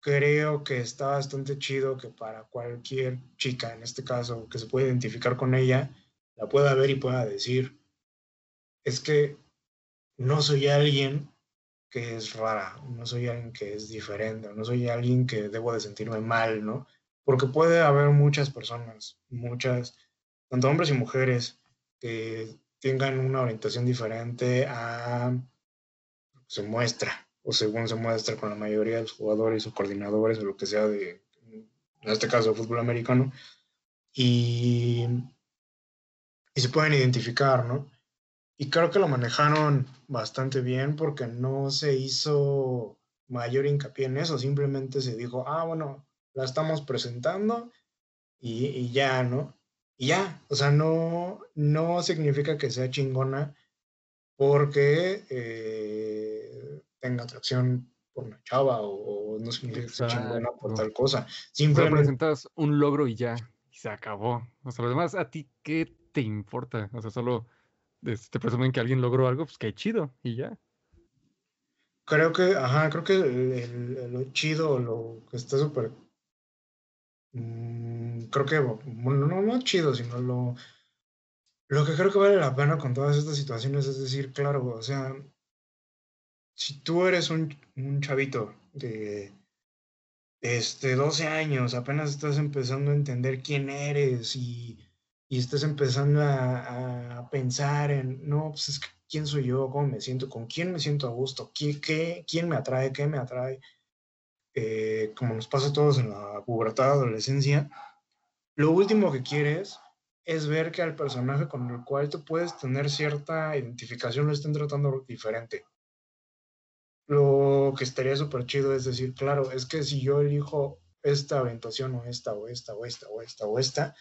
Speaker 3: creo que está bastante chido que para cualquier chica, en este caso, que se pueda identificar con ella, la pueda ver y pueda decir, es que no soy alguien que es rara, no soy alguien que es diferente, no soy alguien que debo de sentirme mal, ¿no? porque puede haber muchas personas, muchas, tanto hombres y mujeres, que tengan una orientación diferente a se muestra o según se muestra con la mayoría de los jugadores o coordinadores o lo que sea de, en este caso, de fútbol americano, y, y se pueden identificar, ¿no? Y creo que lo manejaron bastante bien porque no se hizo mayor hincapié en eso, simplemente se dijo, ah, bueno, la estamos presentando y, ya, ¿no? Y ya, o sea, no, no significa que sea chingona porque eh, tenga atracción por una chava o, no significa que sea chingona por tal cosa.
Speaker 5: Simplemente presentas un logro y ya, y se acabó. O sea, lo demás, ¿a ti qué te importa? O sea, solo te presumen que alguien logró algo, pues qué chido, y ya.
Speaker 3: Creo que, ajá, creo que lo chido, lo que está súper Mm, creo que, bueno, no, no chido, sino lo, lo que creo que vale la pena con todas estas situaciones es decir, claro, o sea, si tú eres un, un chavito de este, 12 años, apenas estás empezando a entender quién eres y, y estás empezando a, a, pensar en, no, pues es que, quién soy yo, cómo me siento, con quién me siento a gusto, ¿Qué, qué, quién me atrae, qué me atrae. Eh, como nos pasa a todos en la pubertad, adolescencia, lo último que quieres es ver que al personaje con el cual tú puedes tener cierta identificación lo estén tratando diferente. Lo que estaría súper chido es decir, claro, es que si yo elijo esta orientación o esta o esta o esta o esta o esta,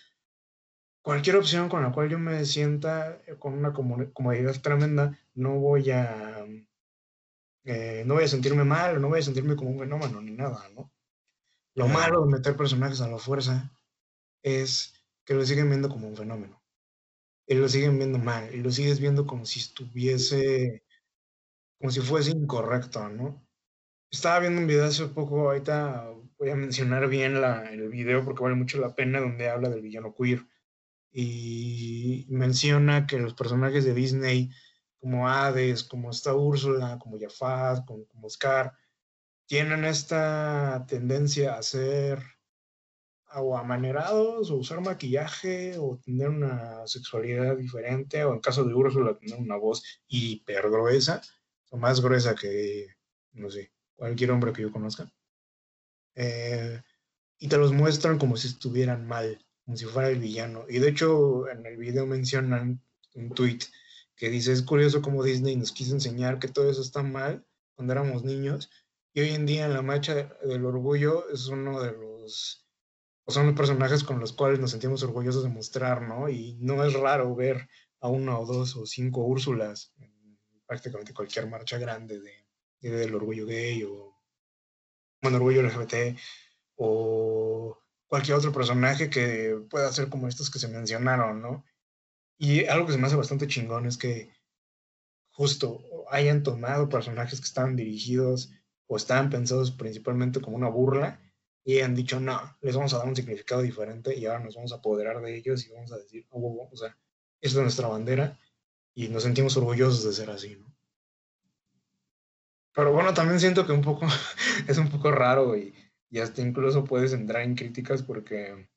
Speaker 3: cualquier opción con la cual yo me sienta con una comodidad tremenda, no voy a eh, no voy a sentirme mal, no voy a sentirme como un fenómeno ni nada, ¿no? Lo malo de meter personajes a la fuerza es que lo siguen viendo como un fenómeno. Y lo siguen viendo mal, y lo sigues viendo como si estuviese, como si fuese incorrecto, ¿no? Estaba viendo un video hace poco, ahorita voy a mencionar bien la, el video porque vale mucho la pena, donde habla del villano queer. Y menciona que los personajes de Disney como Hades, como esta Úrsula, como Jafar, como, como Scar, tienen esta tendencia a ser o amanerados, o usar maquillaje, o tener una sexualidad diferente, o en caso de Úrsula, tener una voz hiper gruesa, o más gruesa que, no sé, cualquier hombre que yo conozca. Eh, y te los muestran como si estuvieran mal, como si fuera el villano. Y de hecho, en el video mencionan un tweet que dice, es curioso cómo Disney nos quiso enseñar que todo eso está mal cuando éramos niños, y hoy en día en la marcha del orgullo es uno de los, o son los personajes con los cuales nos sentimos orgullosos de mostrar, ¿no? Y no es raro ver a una o dos o cinco Úrsulas prácticamente cualquier marcha grande de, del orgullo gay o, bueno, orgullo LGBT o cualquier otro personaje que pueda ser como estos que se mencionaron, ¿no? Y algo que se me hace bastante chingón es que justo hayan tomado personajes que estaban dirigidos o estaban pensados principalmente como una burla y hayan dicho, no, les vamos a dar un significado diferente y ahora nos vamos a apoderar de ellos y vamos a decir, oh, o sea, esta es nuestra bandera y nos sentimos orgullosos de ser así, ¿no? Pero bueno, también siento que un poco *laughs* es un poco raro y, y hasta incluso puedes entrar en críticas porque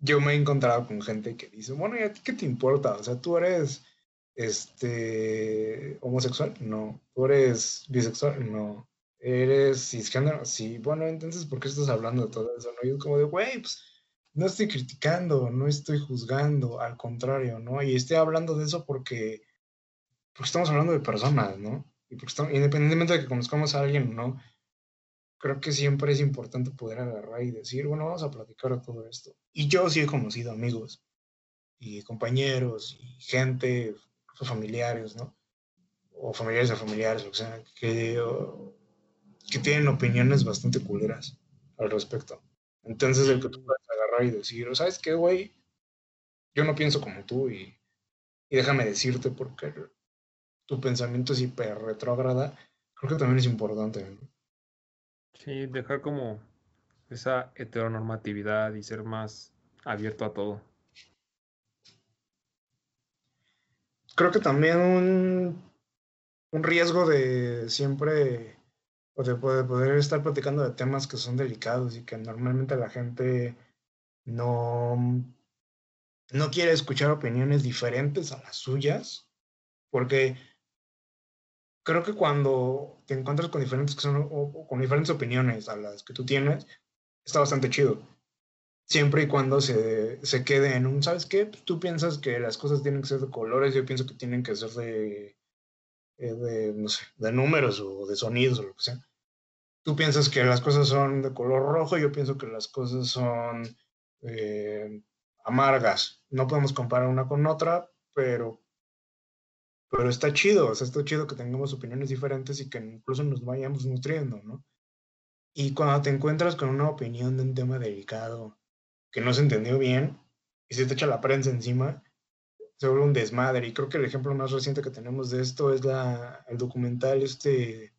Speaker 3: yo me he encontrado con gente que dice, bueno, ¿y a ti qué te importa? O sea, tú eres este homosexual, no. Tú eres bisexual, no. Eres cisgénero, sí. Bueno, entonces, ¿por qué estás hablando de todo eso? No, yo como de, güey, pues no estoy criticando, no estoy juzgando, al contrario, ¿no? Y estoy hablando de eso porque, porque estamos hablando de personas, ¿no? Y porque estamos, independientemente de que conozcamos a alguien, ¿no? creo que siempre es importante poder agarrar y decir, bueno, vamos a platicar de todo esto. Y yo sí he conocido amigos y compañeros y gente, familiares, ¿no? O familiares de familiares, o sea, que, que tienen opiniones bastante culeras al respecto. Entonces, el que tú agarrar y decir, ¿sabes qué, güey? Yo no pienso como tú y, y déjame decirte porque tu pensamiento es hiper retrógrada, creo que también es importante. ¿no?
Speaker 4: Sí, dejar como esa heteronormatividad y ser más abierto a todo.
Speaker 3: Creo que también un, un riesgo de siempre o de poder estar platicando de temas que son delicados y que normalmente la gente no, no quiere escuchar opiniones diferentes a las suyas, porque creo que cuando te encuentras con diferentes, con diferentes opiniones a las que tú tienes, está bastante chido. Siempre y cuando se, se quede en un, ¿sabes qué? Pues tú piensas que las cosas tienen que ser de colores, yo pienso que tienen que ser de, eh, de, no sé, de números o de sonidos o lo que sea. Tú piensas que las cosas son de color rojo, yo pienso que las cosas son eh, amargas. No podemos comparar una con otra, pero pero está chido, o sea, está chido que tengamos opiniones diferentes y que incluso nos vayamos nutriendo, ¿no? Y cuando te encuentras con una opinión de un tema delicado que no se entendió bien y se te echa la prensa encima, se vuelve un desmadre. Y creo que el ejemplo más reciente que tenemos de esto es la, el documental este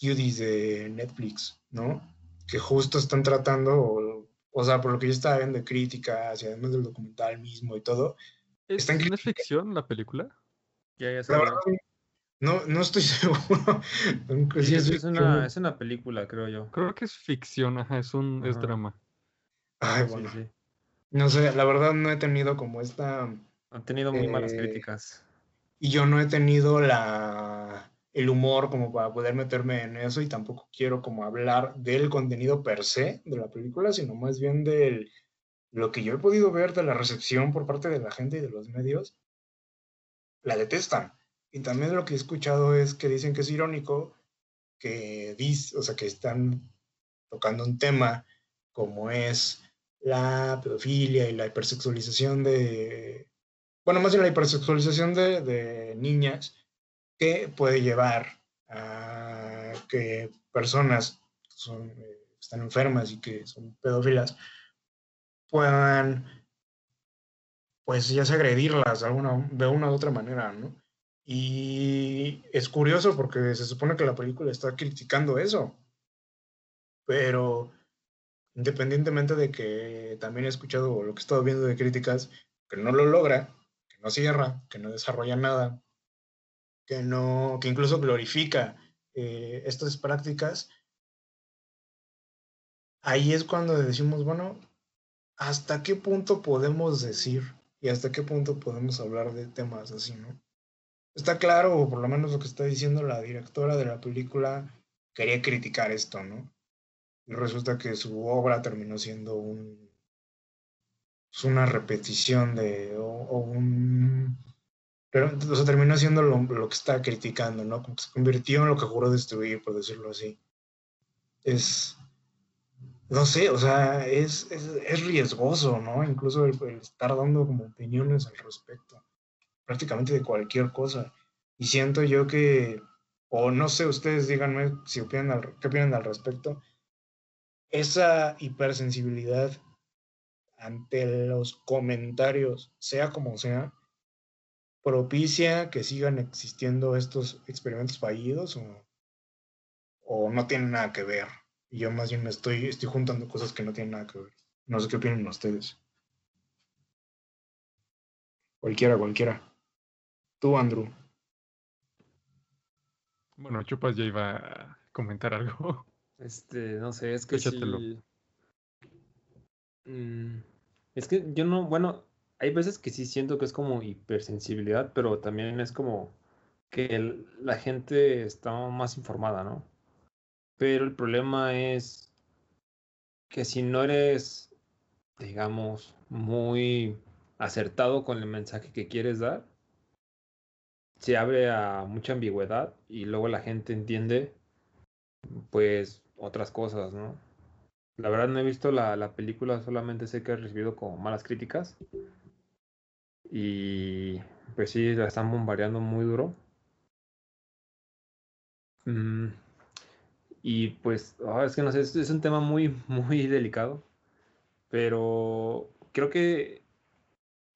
Speaker 3: Cuties de Netflix, ¿no? Que justo están tratando, o, sea, por lo que yo estaba viendo de críticas y además del documental mismo y todo.
Speaker 5: ¿Es,
Speaker 3: están
Speaker 5: ¿es ficción la película?
Speaker 4: Ya, ya
Speaker 3: La
Speaker 4: salió.
Speaker 3: verdad, no, no estoy *laughs* seguro.
Speaker 4: Sí, es, una, es una película, creo yo.
Speaker 5: Creo que es ficción, ajá, es un es drama.
Speaker 3: Ay, bueno.
Speaker 4: sí.
Speaker 3: No sé, la verdad no he tenido como esta.
Speaker 4: Han tenido muy malas
Speaker 3: Eh,
Speaker 4: críticas.
Speaker 3: Y yo no he tenido la el humor como para poder meterme en eso y tampoco quiero como hablar del contenido per se de la película, sino más bien de lo que yo he podido ver de la recepción por parte de la gente y de los medios. La detestan. Y también lo que he escuchado es que dicen que es irónico que dis, o sea, que están tocando un tema como es la pedofilia y la hipersexualización de, bueno, más bien la hipersexualización de, de niñas que puede llevar a que personas que eh, están enfermas y que son pedófilas puedan, pues ya sea agredirlas de, alguna, de una u otra manera, ¿no? Y es curioso porque se supone que la película está criticando eso, pero independientemente de que también he escuchado lo que he estado viendo de críticas, que no lo logra, que no cierra, que no desarrolla nada, que no, que incluso glorifica eh, estas prácticas, ahí es cuando decimos, bueno, ¿hasta qué punto podemos decir y hasta qué punto podemos hablar de temas así, no? Está claro, o por lo menos lo que está diciendo la directora de la película, quería criticar esto, ¿no? y resulta que su obra terminó siendo un, pues, una repetición de, o, o un, pero, o sea, terminó siendo lo, lo, que está criticando, ¿no? Como que se convirtió en lo que juró destruir, por decirlo así. Es, no sé, o sea, es, es, es riesgoso, ¿no? Incluso el, el, estar dando como opiniones al respecto, prácticamente de cualquier cosa. Y siento yo que, o no sé, ustedes díganme si opinan al, qué opinan al respecto, esa hipersensibilidad ante los comentarios, sea como sea, propicia que sigan existiendo estos experimentos fallidos o, o no tienen nada que ver. Y yo más bien me estoy, estoy juntando cosas que no tienen nada que ver. No sé qué opinan ustedes. Cualquiera, cualquiera. Tú, Andrew.
Speaker 5: Bueno, Chupas ya iba a comentar algo.
Speaker 4: Este, no sé, es que sí... mm, es que yo no, bueno, hay veces que sí siento que es como hipersensibilidad, pero también es como que la gente está más informada, ¿no? Pero el problema es que si no eres, digamos, muy acertado con el mensaje que quieres dar, se abre a mucha ambigüedad y luego la gente entiende, pues, otras cosas, ¿no? La verdad no he visto la, la película, solamente sé que ha recibido como malas críticas. Y pues sí, la están bombardeando muy duro. Mm, y pues, oh, es que no sé, es, un tema muy, *laughs* muy delicado. Pero creo que,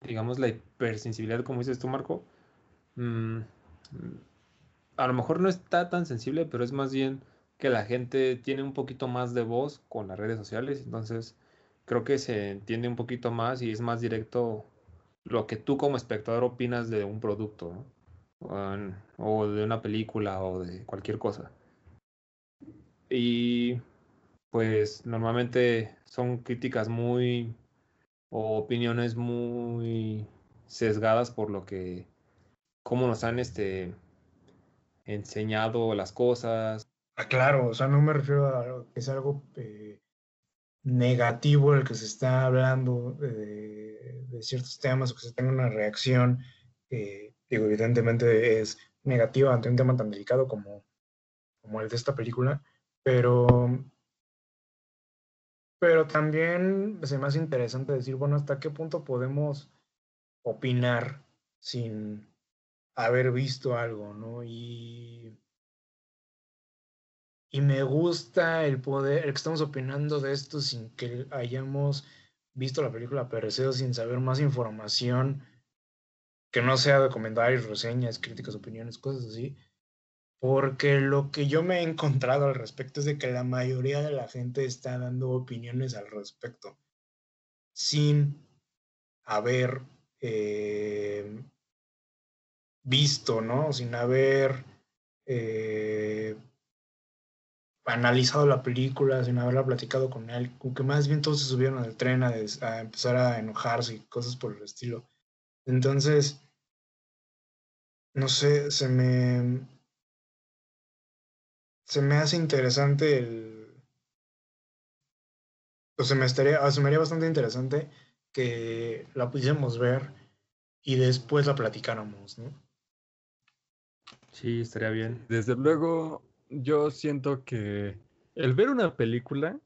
Speaker 4: digamos, la hipersensibilidad, como dices tú, Marco, mmm, a lo mejor no está tan sensible, pero es más bien que la gente tiene un poquito más de voz con las redes sociales, entonces creo que se entiende un poquito más y es más directo lo que tú como espectador opinas de un producto, o de una película o de cualquier cosa. Y pues normalmente son críticas muy o opiniones muy sesgadas por lo que cómo nos han este enseñado las cosas,
Speaker 3: Ah, claro, o sea, no me refiero a que es algo eh, negativo el que se está hablando de, de, ciertos temas o que se tenga una reacción, eh, digo, evidentemente es negativa ante un tema tan delicado como, como el de esta película, pero, pero también se me hace interesante decir, bueno, ¿hasta qué punto podemos opinar sin haber visto algo, ¿no? Y y me gusta el poder, el que estamos opinando de esto sin que hayamos visto la película Perseo, sin saber más información que no sea de comentarios, reseñas, críticas, opiniones, cosas así. Porque lo que yo me he encontrado al respecto es de que la mayoría de la gente está dando opiniones al respecto sin haber eh, visto, ¿no? Sin haber eh, analizado la película, sin haberla platicado con él, como que más bien todos se subieron al tren a, a, empezar a enojarse y cosas por el estilo. Entonces, no sé, se me... Se me hace interesante el... Pues se me, estaría, se me haría bastante interesante que la pudiésemos ver y después la platicáramos, ¿no?
Speaker 4: Sí, estaría bien.
Speaker 5: Desde luego, yo siento que el ver una película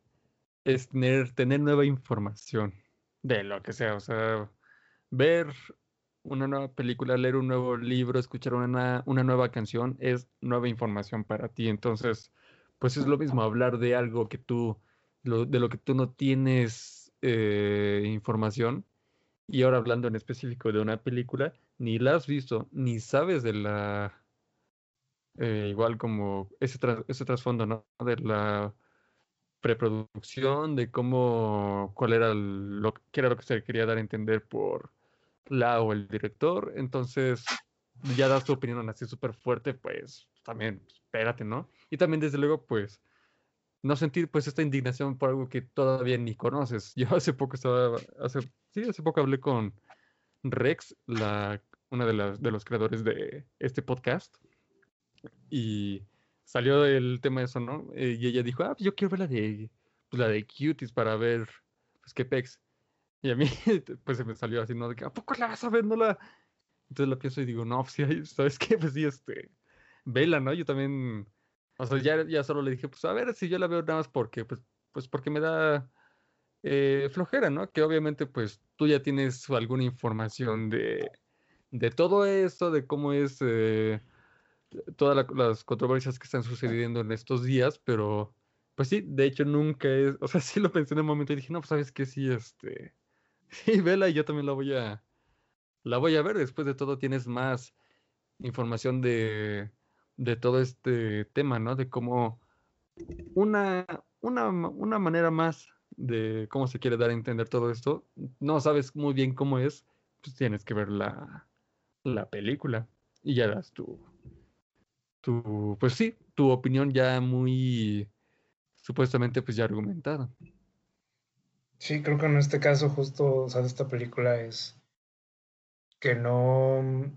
Speaker 5: es tener, tener nueva información de lo que sea. O sea, ver una nueva película, leer un nuevo libro, escuchar una, una nueva canción es nueva información para ti. Entonces, pues es lo mismo hablar de algo que tú, lo, de lo que tú no tienes eh, información. Y ahora hablando en específico de una película, ni la has visto, ni sabes de la eh, igual como ese, tra ese trasfondo, ¿no? De la preproducción, de cómo, cuál era lo que era lo que se quería dar a entender por la o el director. Entonces, ya das tu opinión así súper fuerte, pues también, espérate, ¿no? Y también, desde luego, pues, no sentir pues esta indignación por algo que todavía ni conoces. *laughs* Yo hace poco estaba, hace, sí, hace poco hablé con Rex, la, una de, las, de los creadores de este podcast, y salió el tema de eso, ¿no? Eh, y ella dijo, ah, pues yo quiero ver la de pues, la de Cuties para ver, pues, qué pex. Y a mí, *laughs* pues, se me salió así, ¿no? De que, ¿a poco la vas a ver? No la... Entonces la pienso y digo, no, pues, sí, ¿sabes qué? Pues sí, este, vela, ¿no? Yo también, o sea, ya, ya solo le dije, pues, a ver si yo la veo nada más porque, pues, pues porque me da eh, flojera, ¿no? Que obviamente, pues, tú ya tienes alguna información de, de todo esto, de cómo es eh, todas la- las controversias que están sucediendo en estos días, pero pues sí, de hecho nunca es, o sea, *laughs* sí lo pensé en el momento y dije, no, pues sabes que sí, este, sí, vela y yo también la voy a, la voy a ver, después de todo tienes más información de, de todo este tema, ¿no? De cómo una, una, una manera más de cómo se quiere dar a entender todo esto, no sabes muy bien cómo es, pues tienes que ver la, la película y ya das tu, tu, pues sí, tu opinión ya muy supuestamente pues ya argumentada.
Speaker 3: Sí, creo que en este caso justo, o sea, esta película es que no,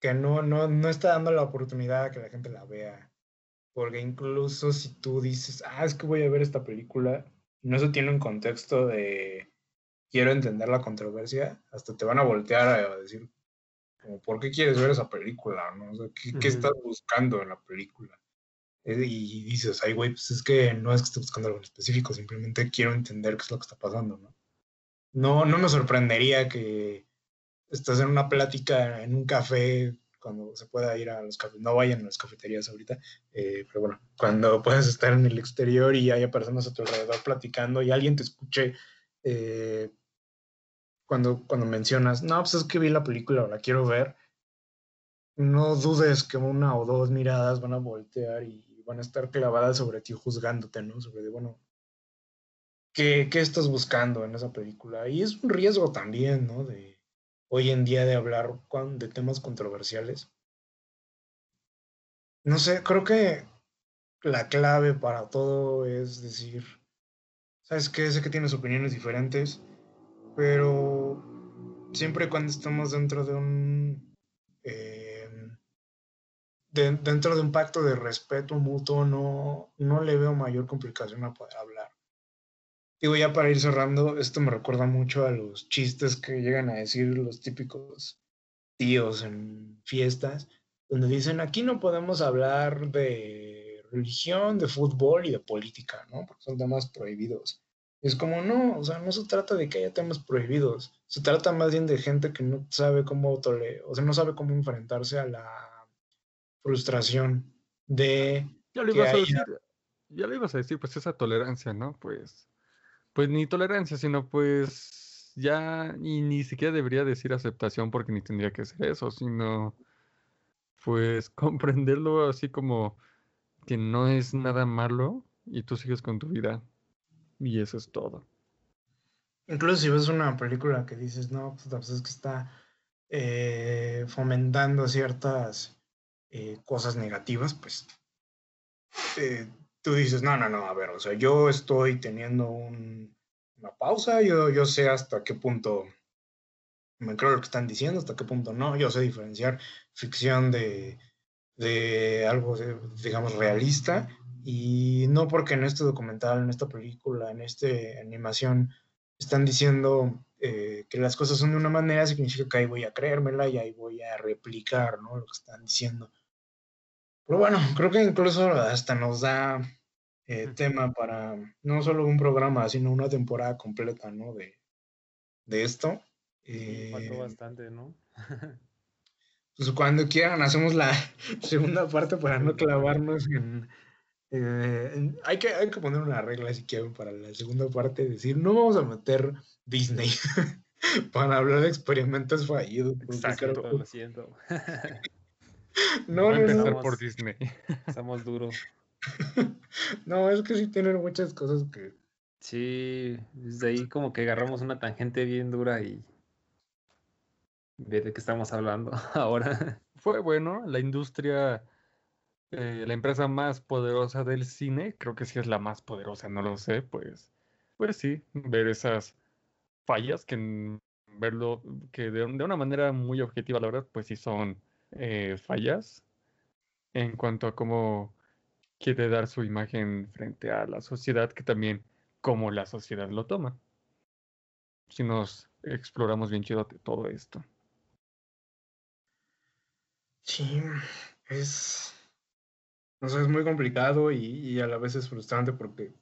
Speaker 3: que no, no, no está dando la oportunidad a que la gente la vea. Porque incluso si tú dices, ah, es que voy a ver esta película, no se tiene un contexto de quiero entender la controversia, hasta te van a voltear a decir, como, ¿por qué quieres ver esa película? ¿no? O sea, ¿qué, qué
Speaker 5: Ujú.
Speaker 3: estás buscando en la película? Eh, Y dices, ay, güey, pues es que no es que esté buscando algo en específico, simplemente quiero entender qué es lo que está pasando, ¿no? No, no me sorprendería que estás en una plática en un café cuando se pueda ir a los cafés, no vayan a las cafeterías ahorita, eh, pero bueno, cuando *laughs* puedas estar en el exterior y haya personas a tu alrededor platicando y alguien te escuche eh, cuando, cuando mencionas, no, pues es que vi la película o la quiero ver, no dudes que una o dos miradas van a voltear y van a estar clavadas sobre ti juzgándote, ¿no? Sobre de, bueno, ¿qué, qué estás buscando en esa película? Y es un riesgo también, ¿no? De hoy en día de hablar con- de temas controversiales. No sé, creo que la clave para todo es decir, ¿sabes qué? Sé que tienes opiniones diferentes, pero siempre y cuando estamos dentro de un... eh, de- dentro de un pacto de respeto mutuo, no, no le veo mayor complicación a poder hablar. Digo, ya para ir cerrando, esto me recuerda mucho a los chistes que llegan a decir los típicos tíos en fiestas, donde dicen, aquí no podemos hablar de religión, de fútbol y de política, ¿no? Porque son temas prohibidos. Es como, no, o sea, no se trata de que haya temas prohibidos, se trata más bien de gente que no sabe cómo tole- o sea, no sabe cómo enfrentarse a la frustración de
Speaker 5: Ya lo
Speaker 3: que
Speaker 5: ibas a decir, ya lo ibas a decir, pues esa tolerancia, ¿no? Pues, pues ni tolerancia, sino pues ya y ni siquiera debería decir aceptación porque ni tendría que ser eso, sino pues *laughs* comprenderlo así como que no es nada malo y tú sigues con tu vida y eso es todo.
Speaker 3: Incluso si ves una película que dices, no, pues, es que está eh, fomentando ciertas eh, cosas negativas, pues eh, tú dices, no, no, no, a ver, o sea, yo estoy teniendo un- una pausa, yo, yo sé hasta qué punto me creo lo que están diciendo, hasta qué punto no, yo sé diferenciar ficción de, de algo, digamos, realista, y no porque en este documental, en esta película, en esta animación, están diciendo eh, que las cosas son de una manera, significa que ahí voy a creérmela y ahí voy a replicar, ¿no? Lo que están diciendo. Pero bueno, creo que incluso hasta nos da eh, tema para no solo un programa, sino una temporada completa, ¿no? De, de esto.
Speaker 4: Sí, faltó
Speaker 3: Eh,
Speaker 4: bastante, ¿no? *laughs*
Speaker 3: pues cuando quieran hacemos la *laughs* segunda parte para no clavarnos en... eh, hay, que, hay que poner una regla si quieren para la segunda parte, decir, no vamos a meter Disney *laughs* para hablar de experimentos fallidos. creo
Speaker 4: Exacto, lo siento. *laughs*
Speaker 3: no, no, no,
Speaker 5: empezar
Speaker 4: no.
Speaker 5: por Disney.
Speaker 4: Estamos duros. *laughs*
Speaker 3: no, es que sí tienen muchas cosas que...
Speaker 4: Sí, desde ahí como que agarramos una tangente bien dura y ve de qué estamos hablando ahora.
Speaker 5: Fue bueno, la industria, eh, la empresa más poderosa del cine, creo que sí es la más poderosa, no lo sé, pues, pues sí, ver esas fallas que verlo, que de, de una manera muy objetiva, la verdad, pues sí son eh, fallas en cuanto a cómo quiere dar su imagen frente a la sociedad, que también como la sociedad lo toma. Si nos exploramos bien chido todo esto.
Speaker 3: Sí, es, no sé, es muy complicado y, y a la vez es frustrante porque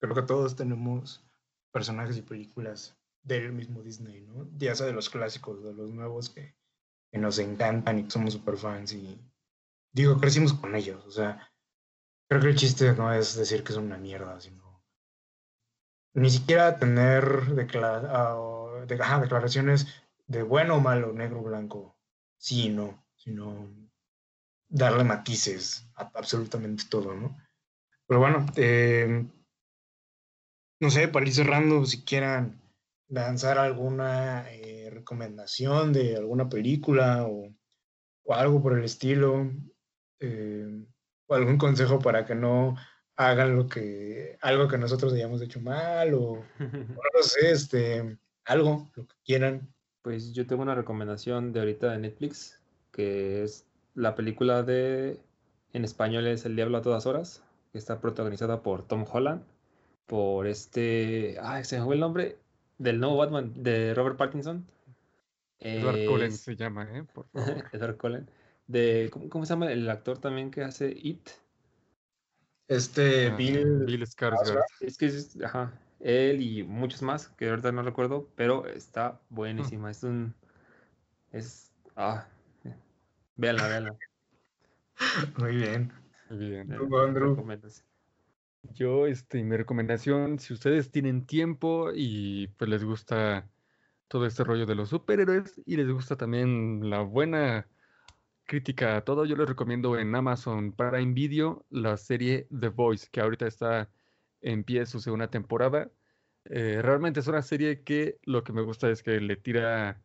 Speaker 3: creo que todos tenemos personajes y películas del mismo Disney, ¿no? Ya sea de los clásicos, de los nuevos que, que nos encantan y que somos super fans y digo, crecimos con ellos, o sea, creo que el chiste no es decir que es una mierda, sino ni siquiera tener declara- ah, de- declaraciones de bueno malo, negro blanco, sí no, sino darle matices a absolutamente todo, ¿no? Pero bueno, eh, no sé, para ir cerrando, si quieran lanzar alguna eh, recomendación de alguna película o, o algo por el estilo, eh, o algún consejo para que no hagan lo que, algo que nosotros hayamos hecho mal, o, *laughs* o no sé, este, algo, lo que quieran.
Speaker 4: Pues yo tengo una recomendación de ahorita de Netflix, que es la película de, en español es El Diablo a todas horas, que está protagonizada por Tom Holland, por este, ay, se me fue el nombre del nuevo Batman de Robert Pattinson.
Speaker 5: Edward Cullen
Speaker 4: Es-
Speaker 5: se llama, ¿eh? Por *laughs* favor.
Speaker 4: Edward Cullen. De, ¿cómo, cómo se llama el actor también que hace It?
Speaker 3: Este,
Speaker 5: Ah,
Speaker 3: Bill,
Speaker 5: Bill Skarsgård.
Speaker 4: Es que es, ajá, él y muchos más, que ahorita no recuerdo, pero está buenísima. Es un, es, ah, véanla, véanla.
Speaker 3: muy bien.
Speaker 5: Muy bien.
Speaker 3: Tú, Andrew.
Speaker 4: recomiéndase.
Speaker 5: Yo, este, mi recomendación, si ustedes tienen tiempo y pues les gusta todo este rollo de los superhéroes y les gusta también la buena crítica a todo, yo les recomiendo en Amazon Prime Video la serie The Voice, que ahorita está en pie su segunda temporada. Eh, realmente es una serie que lo que me gusta es que le tira,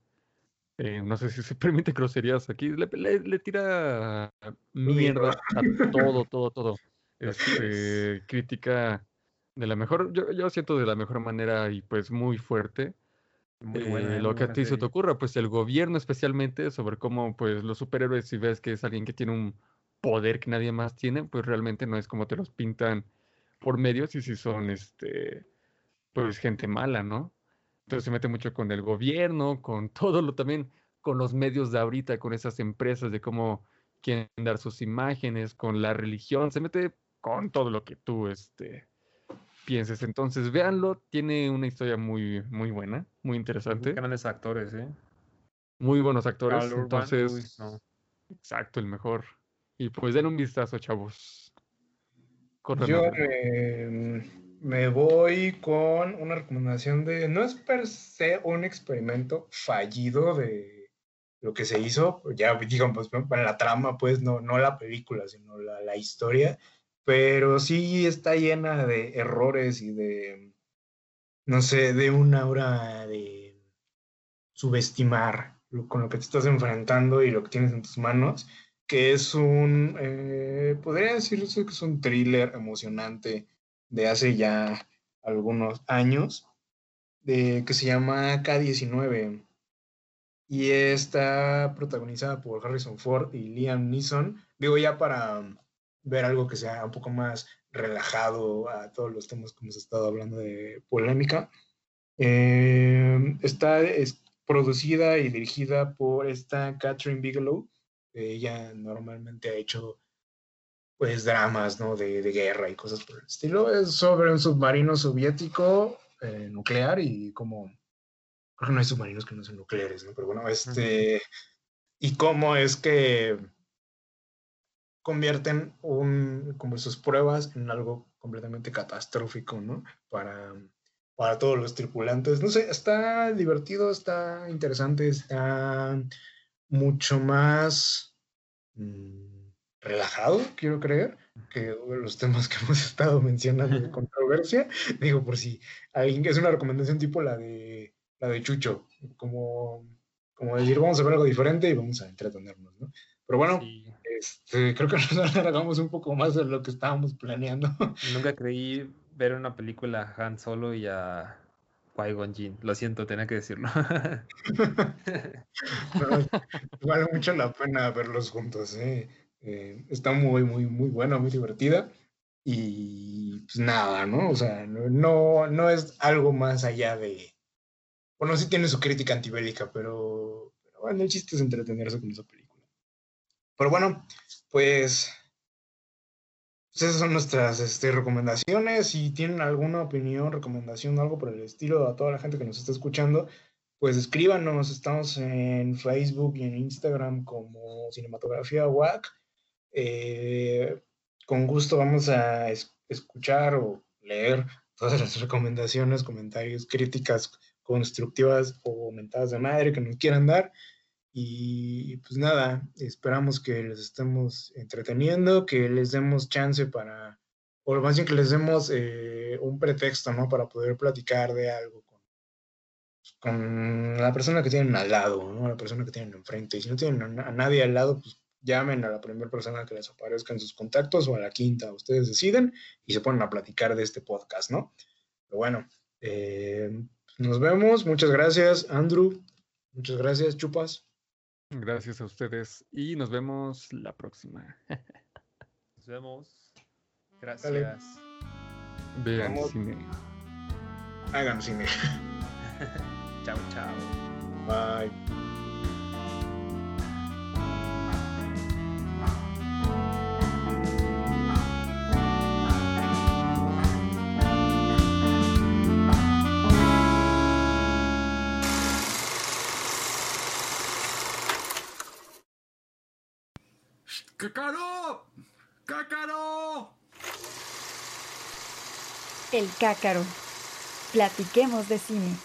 Speaker 5: eh, no sé si se *laughs* permite groserías aquí, le, le- le tira mierda a todo, todo, todo. *laughs* Este, crítica de la mejor, yo, yo siento de la mejor manera y pues muy fuerte.
Speaker 4: Muy
Speaker 5: Eh,
Speaker 4: buena, eh,
Speaker 5: lo
Speaker 4: muy
Speaker 5: que a ti se te ocurra, pues el gobierno especialmente, sobre cómo pues los superhéroes, si ves que es alguien que tiene un poder que nadie más tiene, pues realmente no es como te los pintan por medios y si son este pues gente mala, ¿no? Entonces se mete mucho con el gobierno, con *laughs* todo lo también, con los medios de ahorita, con esas empresas de cómo quieren dar sus imágenes, con la religión, se mete con todo lo que tú este pienses. Entonces, véanlo, tiene una historia muy muy buena, muy
Speaker 4: Muy
Speaker 5: interesante,
Speaker 4: grandes actores, ¿eh?
Speaker 5: muy buenos actores, entonces
Speaker 4: uy, no.
Speaker 5: exacto, el mejor. Y pues den un vistazo, chavos.
Speaker 3: Yo eh, me voy con una recomendación de, no es per se un experimento fallido de lo que se hizo, ya digamos, pues, para la trama, pues no, no la película, sino la, la historia, pero sí está llena de errores y de, no sé, de una aura de subestimar con lo que te estás enfrentando y lo que tienes en tus manos que es un, eh, podría decirse que es un thriller emocionante de hace ya algunos años, de, que se llama K-19 y está protagonizada por Harrison Ford y Liam Neeson. Digo, ya para ver algo que sea un poco más relajado a todos los temas que hemos estado hablando de polémica. Eh, está es producida y dirigida por esta Catherine Bigelow. Ella normalmente ha hecho pues dramas, ¿no? De, de guerra y cosas por el estilo. Es sobre un submarino soviético eh, nuclear y como... Creo que no hay submarinos que no son nucleares, ¿no? Pero bueno, este... Y cómo es que convierten un, como sus pruebas en algo completamente catastrófico, ¿no? Para, para todos los tripulantes. No sé, está divertido, está interesante, está mucho más mm, relajado, quiero creer, que los temas que *laughs* hemos estado mencionando de *laughs* controversia. Digo, por si alguien es una recomendación tipo la de la de Chucho, como, como decir, vamos a ver algo diferente y vamos a entretenernos, ¿no? Pero bueno,
Speaker 4: Sí,
Speaker 3: este, creo que *laughs* nos alargamos un poco más de lo que estábamos planeando.
Speaker 4: nunca creí ver una película a Han Solo y a Qui-Gon Jinn. Lo siento, tenía que decirlo.
Speaker 3: No, vale mucho la pena verlos juntos, ¿eh? Eh, está muy, muy, muy buena, muy divertida. Y pues nada, ¿no? O sea, no, no, es algo más allá de. Bueno, sí tiene su crítica antibélica, pero, bueno, el chiste es entretenerse con esa película. Pero bueno, pues pues esas son nuestras este, recomendaciones. Si tienen alguna opinión, recomendación, algo por el estilo a toda la gente que nos está escuchando, pues escríbanos. Estamos en Facebook y en Instagram como Cinematografía WAC. Eh, con gusto vamos a escuchar o leer todas las recomendaciones, comentarios, críticas constructivas o mentadas de madre que nos quieran dar. Y pues nada, esperamos que les estemos entreteniendo, que les demos chance para, o más bien que les demos eh, un pretexto, ¿no? Para poder platicar de algo con, con la persona que tienen al lado, ¿no? La persona que tienen enfrente. Y si no tienen a, nadie al lado, pues llamen a la primera persona que les aparezca en sus contactos o a la quinta, ustedes deciden y se ponen a platicar de este podcast, ¿no? Pero bueno, eh, nos vemos, muchas gracias, Andrew, muchas gracias, Chupas.
Speaker 5: Gracias a ustedes y nos vemos la próxima.
Speaker 4: Nos vemos. Gracias.
Speaker 5: Vean cine.
Speaker 3: Hagan cine. *laughs*
Speaker 4: chao, chao.
Speaker 3: Bye.
Speaker 1: ¡Cácaro! ¡Cácaro!
Speaker 2: El cácaro. Platiquemos de cine.